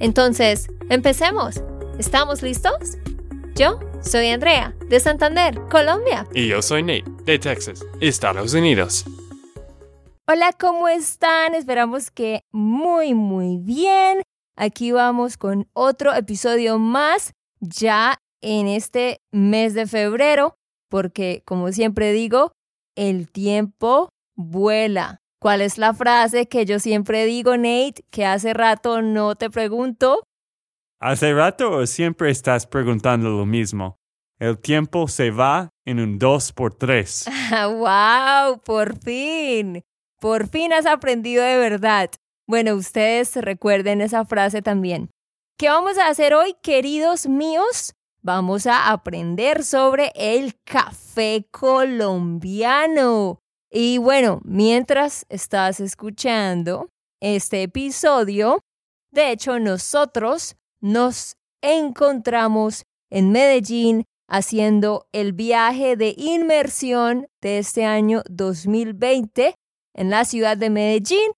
Entonces, empecemos. ¿Estamos listos? Yo soy Andrea, de Santander, Colombia. Y yo soy Nate, de Texas, Estados Unidos. Hola, ¿cómo están? Esperamos que muy, muy bien. Aquí vamos con otro episodio más ya en este mes de febrero porque, como siempre digo, el tiempo vuela. ¿Cuál es la frase que yo siempre digo, Nate, que hace rato no te pregunto? ¿Hace rato o siempre estás preguntando lo mismo? El tiempo se va en un 2 por 3 ¡Wow! Por fin. Por fin has aprendido de verdad. Bueno, ustedes recuerden esa frase también. ¿Qué vamos a hacer hoy, queridos míos? vamos a aprender sobre el café colombiano. Y bueno, mientras estás escuchando este episodio, de hecho nosotros nos encontramos en Medellín haciendo el viaje de inmersión de este año 2020 en la ciudad de Medellín.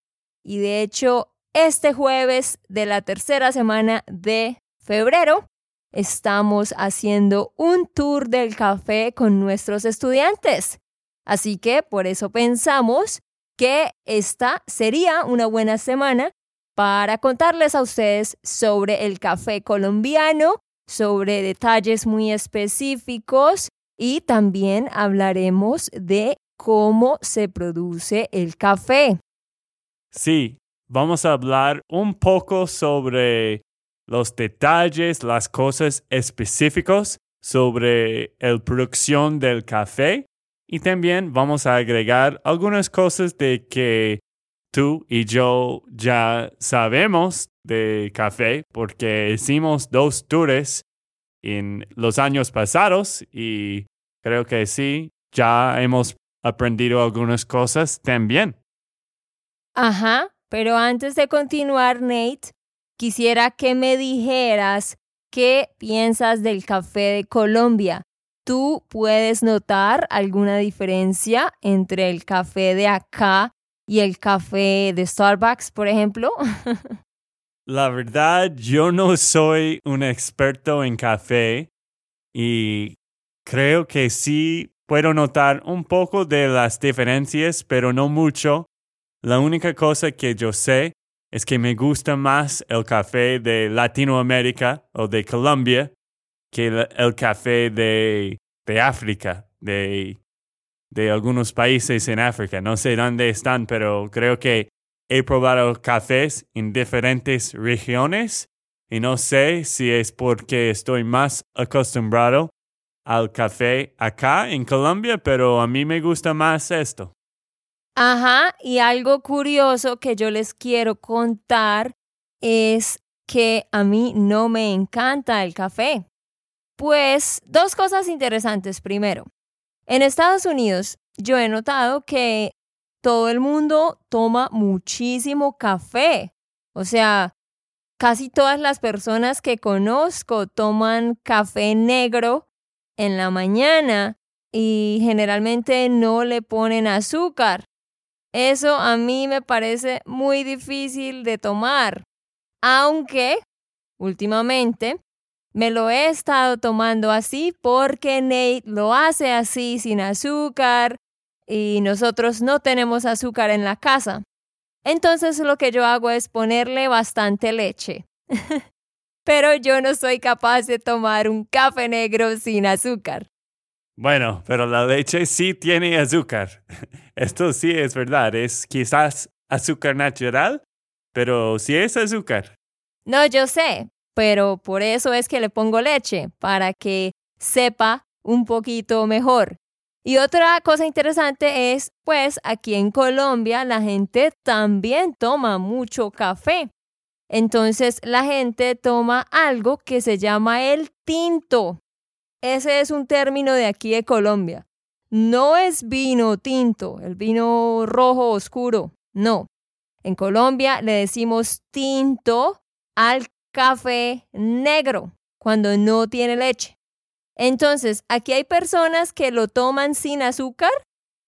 Y de hecho, este jueves de la tercera semana de febrero estamos haciendo un tour del café con nuestros estudiantes. Así que por eso pensamos que esta sería una buena semana para contarles a ustedes sobre el café colombiano, sobre detalles muy específicos y también hablaremos de cómo se produce el café. Sí, vamos a hablar un poco sobre los detalles, las cosas específicas sobre la producción del café y también vamos a agregar algunas cosas de que tú y yo ya sabemos de café porque hicimos dos tours en los años pasados y creo que sí, ya hemos aprendido algunas cosas también. Ajá, pero antes de continuar, Nate, quisiera que me dijeras qué piensas del café de Colombia. ¿Tú puedes notar alguna diferencia entre el café de acá y el café de Starbucks, por ejemplo? La verdad, yo no soy un experto en café y creo que sí puedo notar un poco de las diferencias, pero no mucho. La única cosa que yo sé es que me gusta más el café de Latinoamérica o de Colombia que el, café de, de África, de, de algunos países en África. No sé dónde están, pero creo que he probado cafés en diferentes regiones y no sé si es porque estoy más acostumbrado al café acá en Colombia, pero a mí me gusta más esto. Ajá, y algo curioso que yo les quiero contar es que a mí no me encanta el café. Pues dos cosas interesantes. Primero, en Estados Unidos yo he notado que todo el mundo toma muchísimo café. O sea, casi todas las personas que conozco toman café negro en la mañana y generalmente no le ponen azúcar. Eso a mí me parece muy difícil de tomar, aunque últimamente me lo he estado tomando así porque Nate lo hace así sin azúcar y nosotros no tenemos azúcar en la casa. Entonces lo que yo hago es ponerle bastante leche. Pero yo no soy capaz de tomar un café negro sin azúcar. Bueno, pero la leche sí tiene azúcar. Esto sí es verdad. Es quizás azúcar natural, pero sí es azúcar. No, yo sé, pero por eso es que le pongo leche, para que sepa un poquito mejor. Y otra cosa interesante es, pues aquí en Colombia la gente también toma mucho café. Entonces la gente toma algo que se llama el tinto. Ese es un término de aquí de Colombia. No es vino tinto, el vino rojo oscuro, no. En Colombia le decimos tinto al café negro cuando no tiene leche. Entonces, aquí hay personas que lo toman sin azúcar,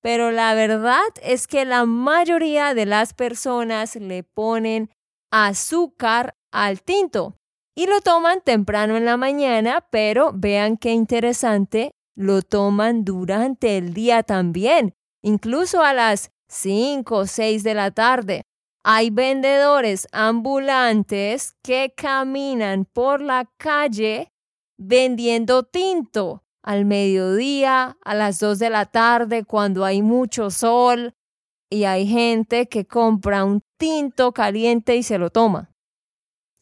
pero la verdad es que la mayoría de las personas le ponen azúcar al tinto y lo toman temprano en la mañana, pero vean qué interesante, lo toman durante el día también, incluso a las 5 o 6 de la tarde. Hay vendedores ambulantes que caminan por la calle vendiendo tinto al mediodía, a las 2 de la tarde, cuando hay mucho sol, y hay gente que compra un tinto caliente y se lo toma.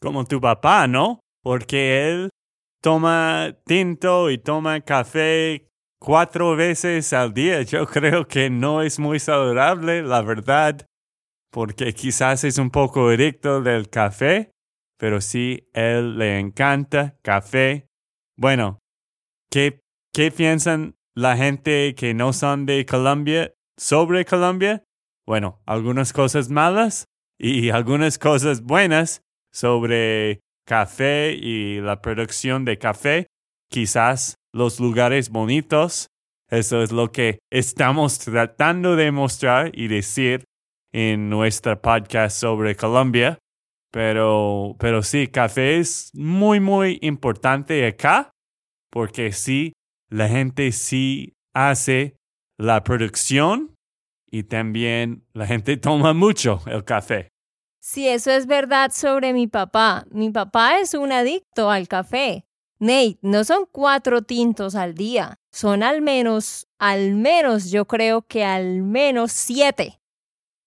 Como tu papá, ¿no? Porque él toma tinto y toma café cuatro veces al día. Yo creo que no es muy saludable, la verdad, porque quizás es un poco adicto del café, pero sí, él le encanta café. Bueno, ¿qué, qué piensan la gente que no son de Colombia sobre Colombia? Bueno, algunas cosas malas y algunas cosas buenas sobre café y la producción de café. Quizás los lugares bonitos. Eso es lo que estamos tratando de mostrar y decir en nuestra podcast sobre Colombia. Pero, pero sí, café es muy, muy importante acá porque sí, la gente sí hace la producción y también la gente toma mucho el café. Sí, eso es verdad sobre mi papá. Mi papá es un adicto al café. Nate, no son cuatro tintos al día, son al menos, al menos yo creo que al menos siete.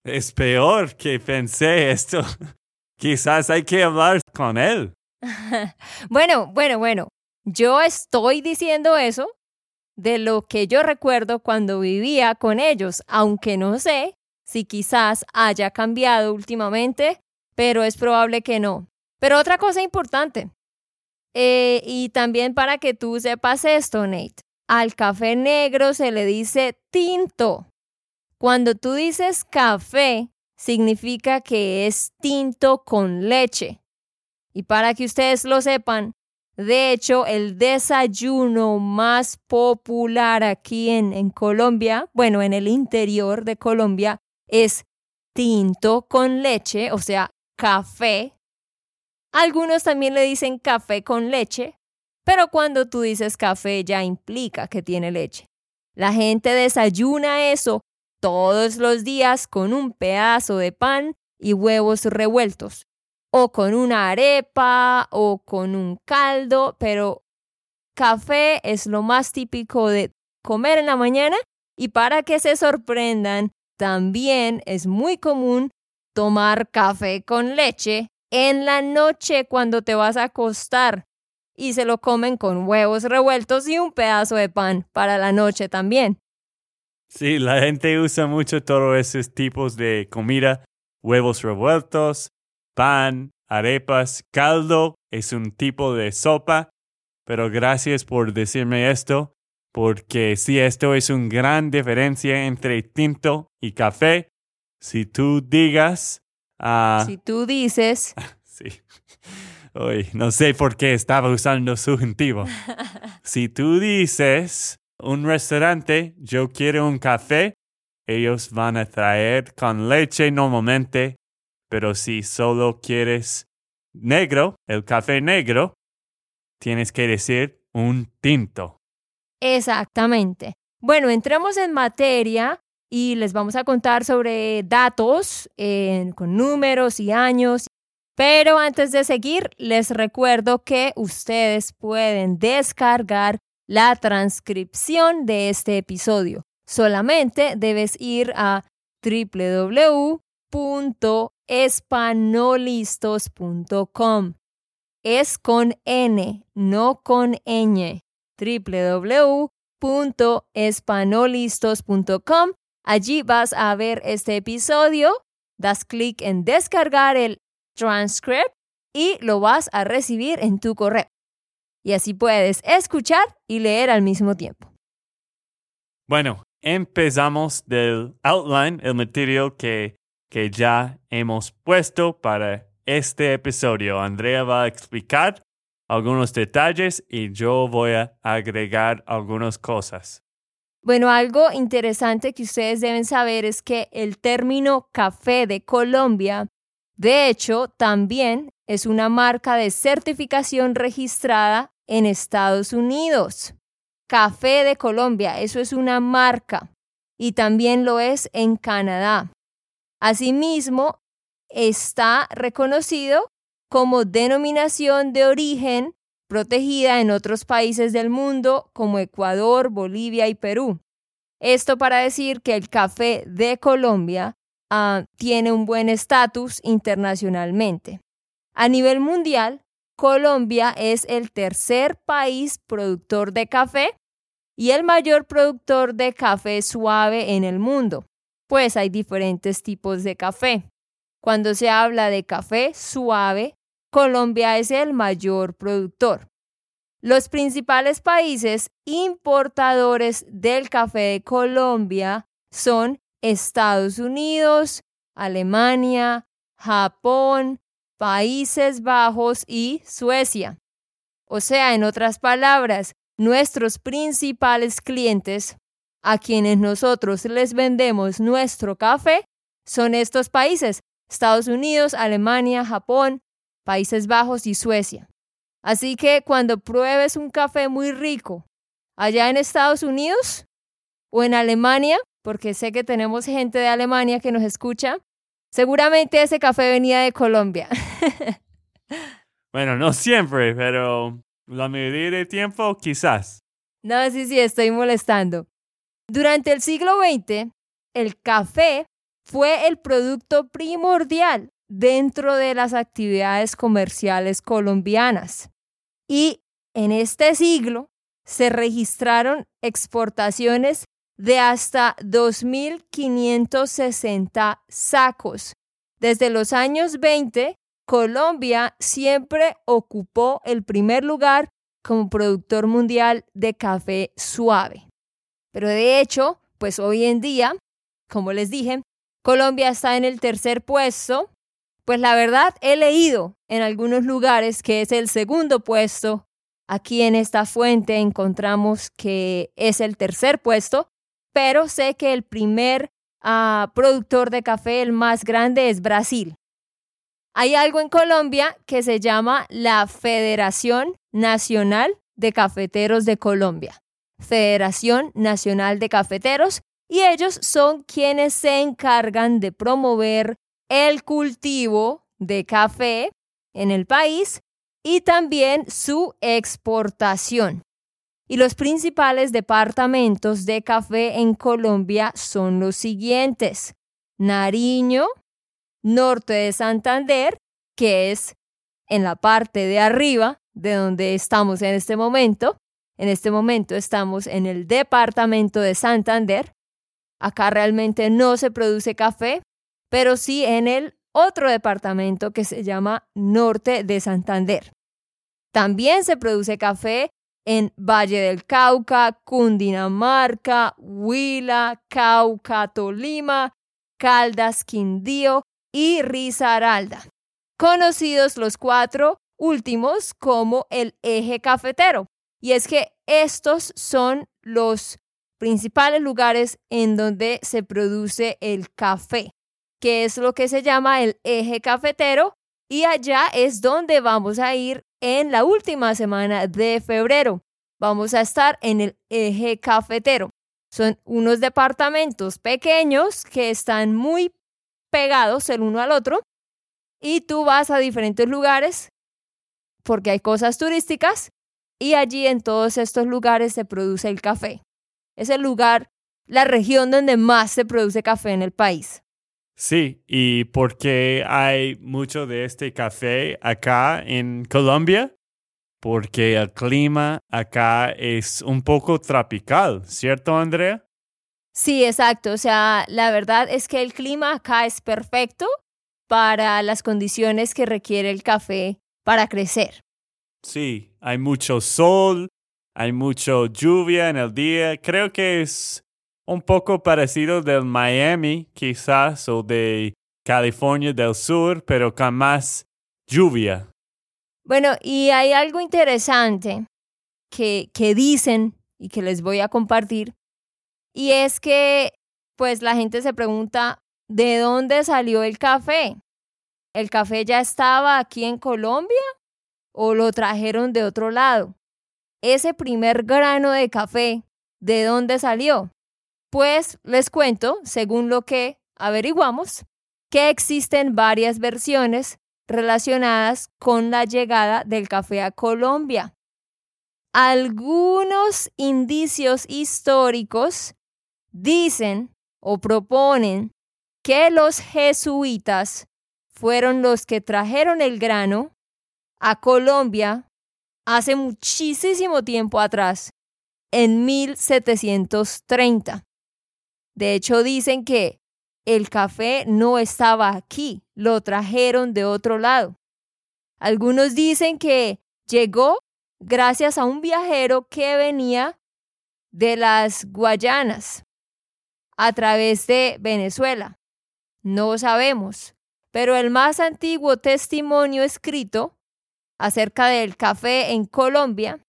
Es peor que pensé esto. Quizás hay que hablar con él. bueno, bueno, bueno. Yo estoy diciendo eso de lo que yo recuerdo cuando vivía con ellos, aunque no sé si quizás haya cambiado últimamente, pero es probable que no. Pero otra cosa importante, eh, y también para que tú sepas esto, Nate, al café negro se le dice tinto. Cuando tú dices café, significa que es tinto con leche. Y para que ustedes lo sepan, de hecho, el desayuno más popular aquí en, Colombia, bueno, en el interior de Colombia, es tinto con leche, o sea, café. Algunos también le dicen café con leche, pero cuando tú dices café ya implica que tiene leche. La gente desayuna eso todos los días con un pedazo de pan y huevos revueltos o con una arepa o con un caldo, pero café es lo más típico de comer en la mañana y para que se sorprendan, también es muy común tomar café con leche en la noche cuando te vas a acostar y se lo comen con huevos revueltos y un pedazo de pan para la noche también. Sí, la gente usa mucho todos esos tipos de comida, huevos revueltos, pan, arepas, caldo es un tipo de sopa, pero gracias por decirme esto, porque si esto es una gran diferencia entre tinto y café. Si tú digas... Uh, si tú dices... sí. Uy, no sé por qué estaba usando subjuntivo. si tú dices un restaurante, yo quiero un café, ellos van a traer con leche normalmente pero si solo quieres negro, el café negro, tienes que decir un tinto. Exactamente. Bueno, entremos en materia y les vamos a contar sobre datos con números y años. Pero antes de seguir, les recuerdo que ustedes pueden descargar la transcripción de este episodio. Solamente debes ir a www espanolistos.com. Es con N, no con ñ. www.espanolistos.com. Allí vas a ver este episodio. Das clic en descargar el transcript y lo vas a recibir en tu correo. Y así puedes escuchar y leer al mismo tiempo. Bueno, empezamos del outline, el material que, que ya hemos puesto para este episodio. Andrea va a explicar algunos detalles y yo voy a agregar algunas cosas. Bueno, algo interesante que ustedes deben saber es que el término café de Colombia, de hecho, también es una marca de certificación registrada en Estados Unidos. Café de Colombia, eso es una marca y también lo es en Canadá. Asimismo, está reconocido como denominación de origen protegida en otros países del mundo como Ecuador, Bolivia y Perú. Esto para decir que el café de Colombia ah, tiene un buen estatus internacionalmente. A nivel mundial, Colombia es el tercer país productor de café y el mayor productor de café suave en el mundo, pues hay diferentes tipos de café. Cuando se habla de café suave, Colombia es el mayor productor. Los principales países importadores del café de Colombia son Estados Unidos, Alemania, Japón, Países Bajos y Suecia. O sea, en otras palabras, nuestros principales clientes, a quienes nosotros les vendemos nuestro café, son estos países, Estados Unidos, Alemania, Japón, Países Bajos y Suecia. Así que cuando pruebes un café muy rico allá en Estados Unidos o en Alemania, porque sé que tenemos gente de Alemania que nos escucha, seguramente ese café venía de Colombia. bueno, no siempre, pero la mayoría del tiempo quizás. No, sí, sí, estoy molestando. Durante el siglo XX, el café fue el producto primordial dentro de las actividades comerciales colombianas. Y en este siglo se registraron exportaciones de hasta 2.560 sacos. Desde los años 20, Colombia siempre ocupó el primer lugar como productor mundial de café suave. Pero de hecho, pues hoy en día, como les dije, Colombia está en el tercer puesto. Pues la verdad, he leído en algunos lugares que es el segundo puesto. Aquí en esta fuente encontramos que es el tercer puesto, pero sé que el primer ah, productor de café, el más grande, es Brasil. Hay algo en Colombia que se llama la Federación Nacional de Cafeteros de Colombia. Federación Nacional de Cafeteros, y ellos son quienes se encargan de promover el cultivo de café en el país y también su exportación. Y los principales departamentos de café en Colombia son los siguientes. Nariño, norte de Santander, que es en la parte de arriba de donde estamos en este momento. En este momento estamos en el departamento de Santander. Acá realmente no se produce café, pero sí en el otro departamento que se llama Norte de Santander. También se produce café en Valle del Cauca, Cundinamarca, Huila, Cauca, Tolima, Caldas, Quindío y Risaralda, conocidos los cuatro últimos como el eje cafetero. Y es que estos son los principales lugares en donde se produce el café, que es lo que se llama el eje cafetero, y allá es donde vamos a ir en la última semana de febrero. Vamos a estar en el eje cafetero. Son unos departamentos pequeños que están muy pegados el uno al otro y tú vas a diferentes lugares porque hay cosas turísticas y allí en todos estos lugares se produce el café es el lugar, la región donde más se produce café en el país. Sí, y porque hay mucho de este café acá en Colombia, porque el clima acá es un poco tropical, ¿cierto, Andrea? Sí, exacto. O sea, la verdad es que el clima acá es perfecto para las condiciones que requiere el café para crecer. Sí, hay mucho sol, hay mucho lluvia en el día. Creo que es un poco parecido del Miami, quizás, o de California del Sur, pero con más lluvia. Bueno, y hay algo interesante que, que dicen y que les voy a compartir, y es que pues la gente se pregunta, ¿de dónde salió el café? ¿El café ya estaba aquí en Colombia o lo trajeron de otro lado? Ese primer grano de café, ¿de dónde salió? Pues les cuento, según lo que averiguamos, que existen varias versiones relacionadas con la llegada del café a Colombia. Algunos indicios históricos dicen o proponen que los jesuitas fueron los que trajeron el grano a Colombia hace muchísimo tiempo atrás, en 1730. De hecho, dicen que el café no estaba aquí, lo trajeron de otro lado. Algunos dicen que llegó gracias a un viajero que venía de las Guayanas a través de Venezuela. No sabemos, pero el más antiguo testimonio escrito acerca del café en Colombia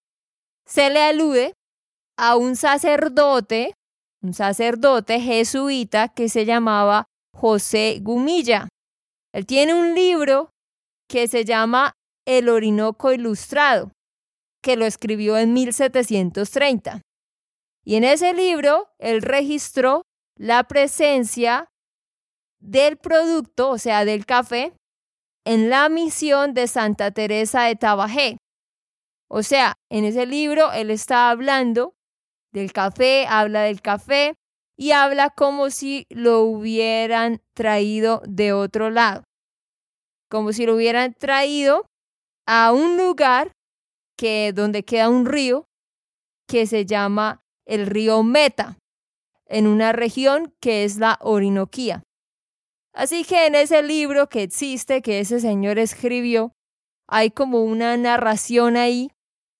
se le alude a un sacerdote, un sacerdote jesuita que se llamaba José Gumilla. Él tiene un libro que se llama El Orinoco Ilustrado, que lo escribió en 1730. Y en ese libro él registró la presencia del producto, o sea, del café, en la misión de Santa Teresa de Tabajé. O sea, en ese libro él está hablando del café, habla del café y habla como si lo hubieran traído de otro lado, como si lo hubieran traído a un lugar que donde queda un río que se llama el río Meta, en una región que es la Orinoquía. Así que en ese libro que existe, que ese señor escribió, hay como una narración ahí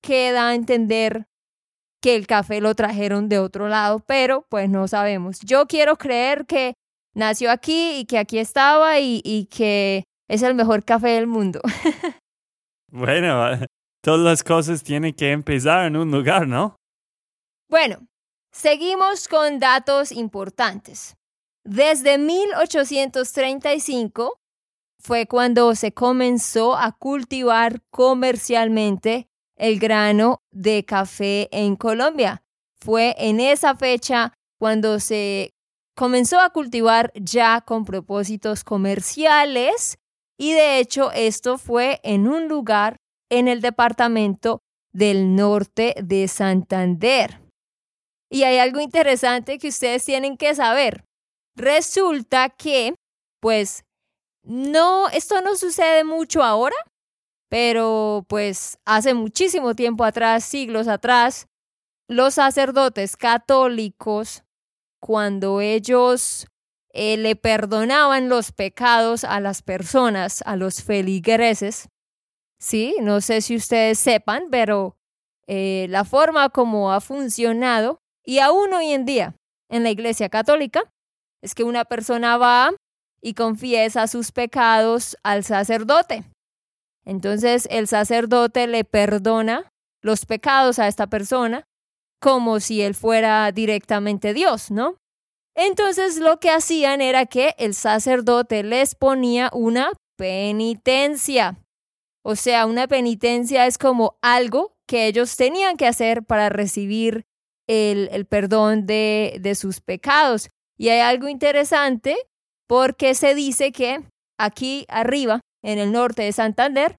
que da a entender que el café lo trajeron de otro lado, pero pues no sabemos. Yo quiero creer que nació aquí y que aquí estaba y, y que es el mejor café del mundo. bueno, todas las cosas tienen que empezar en un lugar, ¿no? Bueno, seguimos con datos importantes. Desde 1835 fue cuando se comenzó a cultivar comercialmente el grano de café en Colombia. Fue en esa fecha cuando se comenzó a cultivar ya con propósitos comerciales y de hecho esto fue en un lugar en el departamento del norte de Santander. Y hay algo interesante que ustedes tienen que saber. Resulta que, pues, no, esto no sucede mucho ahora, pero pues hace muchísimo tiempo atrás, siglos atrás, los sacerdotes católicos, cuando ellos eh, le perdonaban los pecados a las personas, a los feligreses, sí, no sé si ustedes sepan, pero eh, la forma como ha funcionado, y aún hoy en día en la Iglesia Católica, es que una persona va y confiesa sus pecados al sacerdote. Entonces el sacerdote le perdona los pecados a esta persona como si él fuera directamente Dios, ¿no? Entonces lo que hacían era que el sacerdote les ponía una penitencia. O sea, una penitencia es como algo que ellos tenían que hacer para recibir el, perdón de sus pecados. Y hay algo interesante porque se dice que aquí arriba, en el norte de Santander,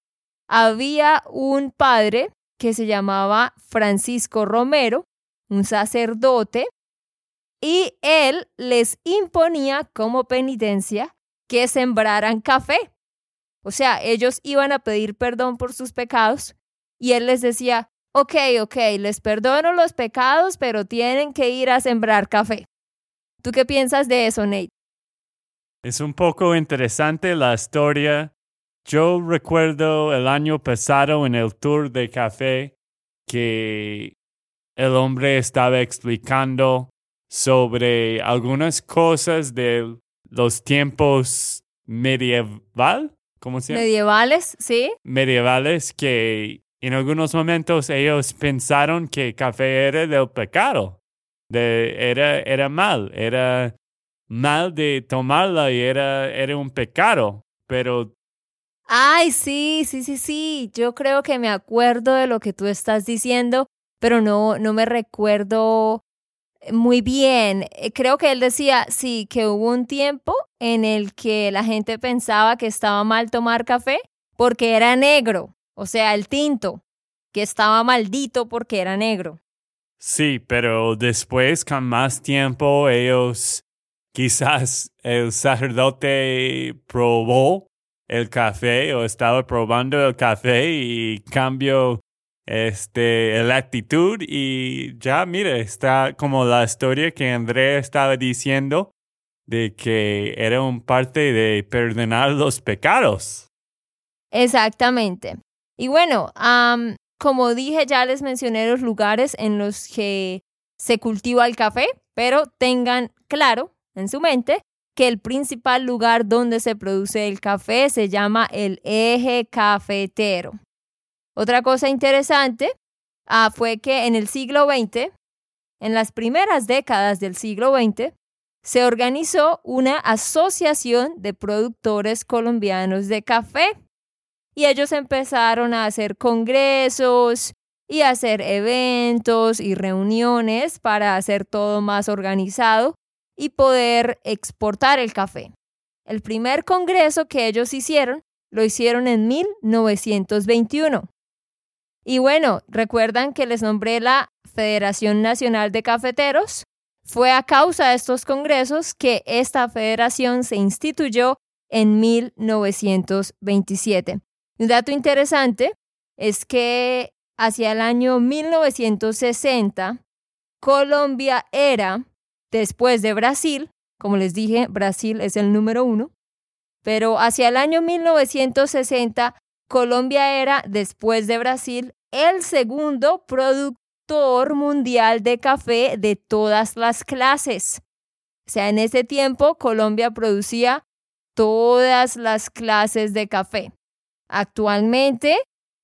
había un padre que se llamaba Francisco Romero, un sacerdote, y él les imponía como penitencia que sembraran café. O sea, ellos iban a pedir perdón por sus pecados y él les decía, ok, ok, les perdono los pecados, pero tienen que ir a sembrar café. ¿Tú qué piensas de eso, Nate? Es un poco interesante la historia. Yo recuerdo el año pasado en el tour de café que el hombre estaba explicando sobre algunas cosas de los tiempos medieval, ¿cómo se llama? Medievales, sí. Medievales que en algunos momentos ellos pensaron que café era del pecado, de, era, era mal, era mal de tomarla y era, era un pecado, pero... Ay, sí, sí, sí, sí, yo creo que me acuerdo de lo que tú estás diciendo, pero no, no me recuerdo muy bien. Eh, creo que él decía, sí, que hubo un tiempo en el que la gente pensaba que estaba mal tomar café porque era negro, o sea, el tinto, que estaba maldito porque era negro. Sí, pero después, con más tiempo, ellos, quizás el sacerdote probó el café o estaba probando el café y cambió este, la actitud y ya, mire, está como la historia que André estaba diciendo de que era un parte de perdonar los pecados. Exactamente. Y bueno, como dije, ya les mencioné los lugares en los que se cultiva el café, pero tengan claro en su mente que el principal lugar donde se produce el café se llama el eje cafetero. Otra cosa interesante ah, fue que en el siglo XX, en las primeras décadas del siglo XX, se organizó una asociación de productores colombianos de café y ellos empezaron a hacer congresos y hacer eventos y reuniones para hacer todo más organizado y poder exportar el café. El primer congreso que ellos hicieron lo hicieron en 1921. Y bueno, recuerdan que les nombré la Federación Nacional de Cafeteros. Fue a causa de estos congresos que esta federación se instituyó en 1927. Un dato interesante es que hacia el año 1960, Colombia era, después de Brasil, como les dije, Brasil es el número uno, pero hacia el año 1960, Colombia era, después de Brasil, el segundo productor mundial de café de todas las clases. O sea, en ese tiempo Colombia producía todas las clases de café. Actualmente,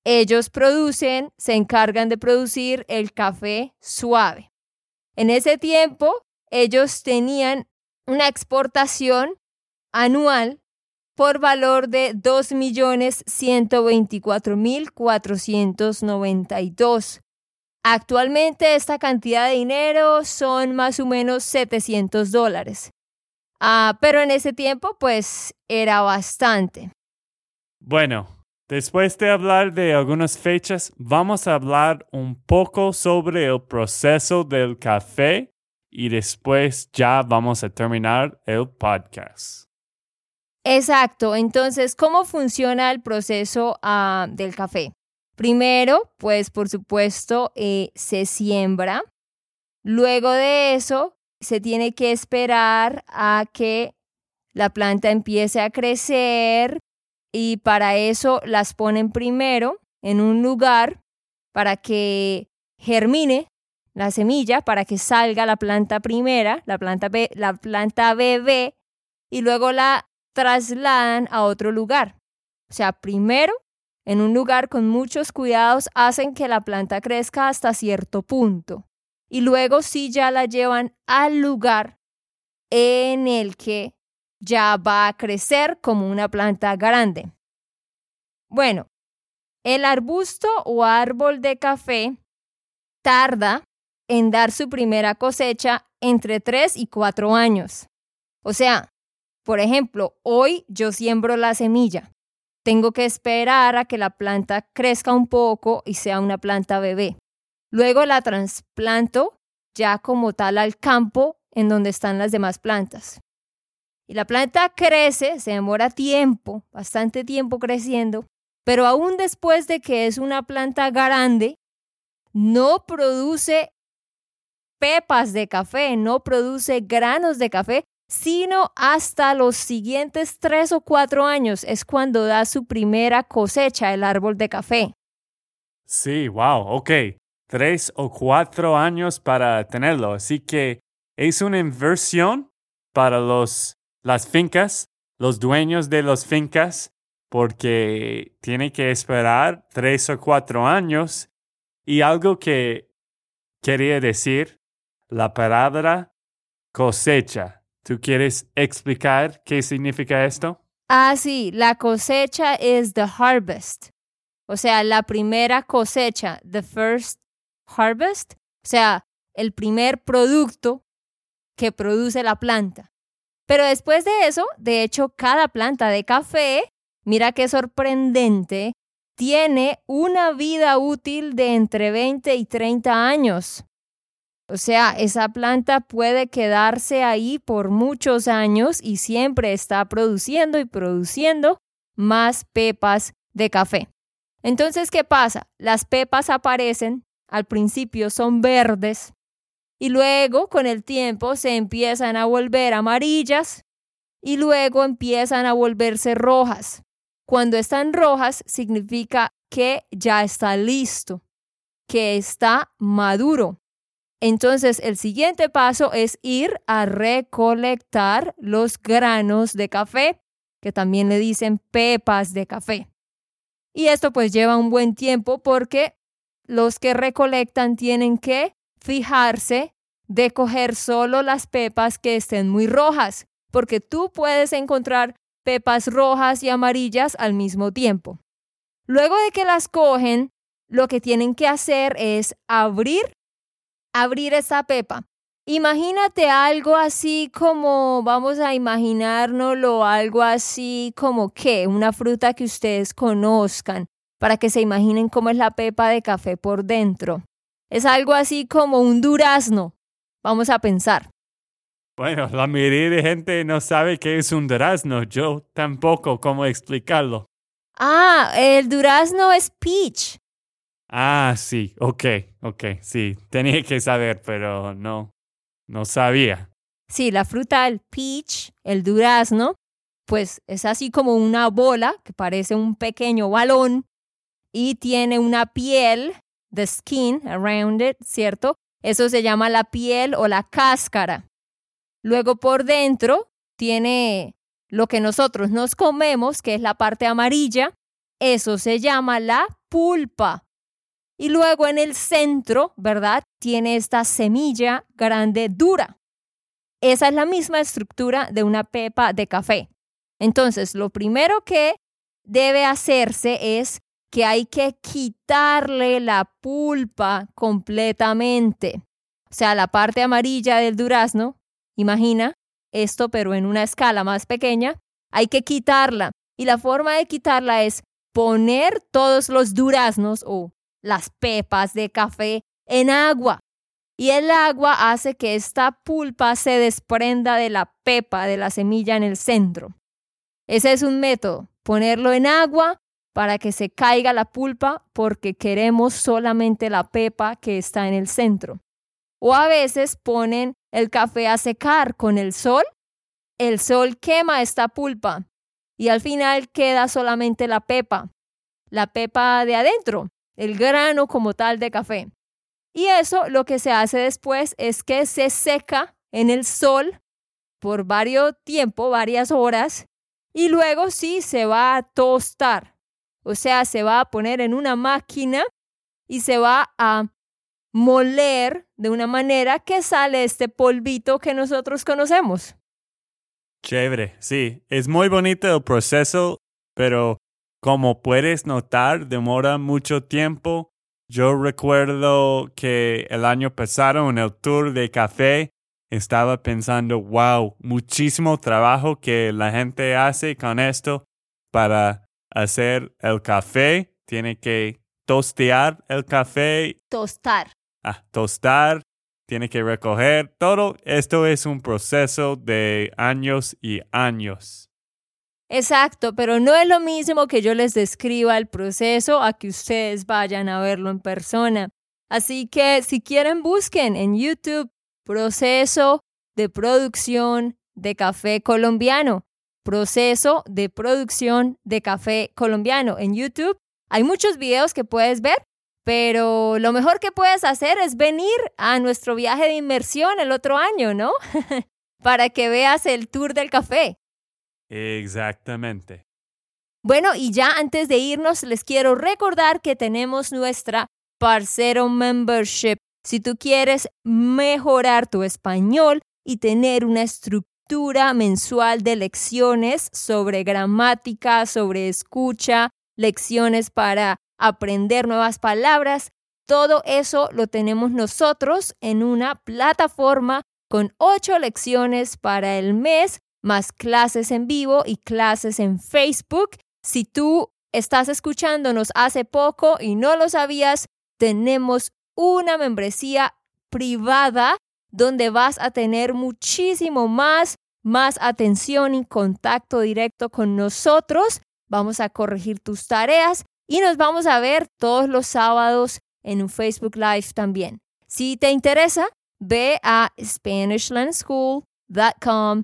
ellos producen, se encargan de producir el café suave. En ese tiempo, ellos tenían una exportación anual por valor de 2.124.492. Actualmente esta cantidad de dinero son más o menos 700 dólares. Ah, pero en ese tiempo pues era bastante. Bueno, Después de hablar de algunas fechas, vamos a hablar un poco sobre el proceso del café y después ya vamos a terminar el podcast. Exacto, entonces, ¿cómo funciona el proceso ah, del café? Primero, pues por supuesto, eh, se siembra. Luego de eso, se tiene que esperar a que la planta empiece a crecer, y para eso las ponen primero en un lugar para que germine la semilla, para que salga la planta primera, la planta, la planta bebé, y luego la trasladan a otro lugar. O sea, primero, en un lugar con muchos cuidados, hacen que la planta crezca hasta cierto punto. Y luego sí ya la llevan al lugar en el que ya va a crecer como una planta grande. Bueno, el arbusto o árbol de café tarda en dar su primera cosecha entre 3 y 4 años. O sea, por ejemplo, hoy yo siembro la semilla. Tengo que esperar a que la planta crezca un poco y sea una planta bebé. Luego la trasplanto ya como tal al campo en donde están las demás plantas. Y la planta crece, se demora tiempo, bastante tiempo creciendo, pero aún después de que es una planta grande, no produce pepas de café, no produce granos de café, sino hasta los siguientes tres o cuatro años es cuando da su primera cosecha el árbol de café. Sí, wow, ok. Tres o cuatro años para tenerlo. Así que es una inversión para los, las fincas, los dueños de las fincas, porque tiene que esperar tres o cuatro años. Y algo que quería decir, la palabra cosecha ¿Tú quieres explicar qué significa esto? Ah, sí, la cosecha es the harvest. O sea, la primera cosecha, the first harvest. O sea, el primer producto que produce la planta. Pero después de eso, de hecho, cada planta de café, mira qué sorprendente, tiene una vida útil de entre 20 y 30 años. O sea, esa planta puede quedarse ahí por muchos años y siempre está produciendo y produciendo más pepas de café. Entonces, ¿qué pasa? Las pepas aparecen, al principio son verdes y luego con el tiempo se empiezan a volver amarillas y luego empiezan a volverse rojas. Cuando están rojas significa que ya está listo, que está maduro. Entonces, el siguiente paso es ir a recolectar los granos de café, que también le dicen pepas de café. Y esto pues lleva un buen tiempo porque los que recolectan tienen que fijarse de coger solo las pepas que estén muy rojas, porque tú puedes encontrar pepas rojas y amarillas al mismo tiempo. Luego de que las cogen, lo que tienen que hacer es abrir abrir esa pepa. Imagínate algo así como, vamos a imaginárnoslo, algo así como que, una fruta que ustedes conozcan, para que se imaginen cómo es la pepa de café por dentro. Es algo así como un durazno. Vamos a pensar. Bueno, la mayoría de gente no sabe qué es un durazno. Yo tampoco cómo explicarlo. Ah, el durazno es peach. Ah, sí, ok, ok, sí, tenía que saber, pero no, no sabía. Sí, la fruta, el peach, el durazno, pues es así como una bola que parece un pequeño balón y tiene una piel, the skin around it, ¿cierto? Eso se llama la piel o la cáscara. Luego por dentro tiene lo que nosotros nos comemos, que es la parte amarilla. Eso se llama la pulpa. Y luego en el centro, ¿verdad? Tiene esta semilla grande dura. Esa es la misma estructura de una pepa de café. Entonces, lo primero que debe hacerse es que hay que quitarle la pulpa completamente. O sea, la parte amarilla del durazno, imagina esto, pero en una escala más pequeña, hay que quitarla. Y la forma de quitarla es poner todos los duraznos o las pepas de café en agua. Y el agua hace que esta pulpa se desprenda de la pepa, de la semilla en el centro. Ese es un método, ponerlo en agua para que se caiga la pulpa porque queremos solamente la pepa que está en el centro. O a veces ponen el café a secar con el sol. El sol quema esta pulpa y al final queda solamente la pepa, la pepa de adentro, el grano como tal de café. Y eso lo que se hace después es que se seca en el sol por varios tiempo, varias horas, y luego sí se va a tostar. O sea, se va a poner en una máquina y se va a moler de una manera que sale este polvito que nosotros conocemos. Chévere, sí, es muy bonito el proceso, pero como puedes notar, demora mucho tiempo. Yo recuerdo que el año pasado en el tour de café estaba pensando, wow, muchísimo trabajo que la gente hace con esto para hacer el café. Tiene que tostear el café. Tostar. Ah, tostar. Tiene que recoger. Todo esto es un proceso de años y años. Exacto, pero no es lo mismo que yo les describa el proceso a que ustedes vayan a verlo en persona. Así que si quieren busquen en YouTube proceso de producción de café colombiano. Proceso de producción de café colombiano. En YouTube hay muchos videos que puedes ver, pero lo mejor que puedes hacer es venir a nuestro viaje de inmersión el otro año, ¿no? Para que veas el tour del café. Exactamente. Bueno, y ya antes de irnos, les quiero recordar que tenemos nuestra Parcero Membership. Si tú quieres mejorar tu español y tener una estructura mensual de lecciones sobre gramática, sobre escucha, lecciones para aprender nuevas palabras, todo eso lo tenemos nosotros en una plataforma con ocho lecciones para el mes, más clases en vivo y clases en Facebook. Si tú estás escuchándonos hace poco y no lo sabías, tenemos una membresía privada donde vas a tener muchísimo más, más atención y contacto directo con nosotros. Vamos a corregir tus tareas y nos vamos a ver todos los sábados en un Facebook Live también. Si te interesa, ve a SpanishLandSchool.com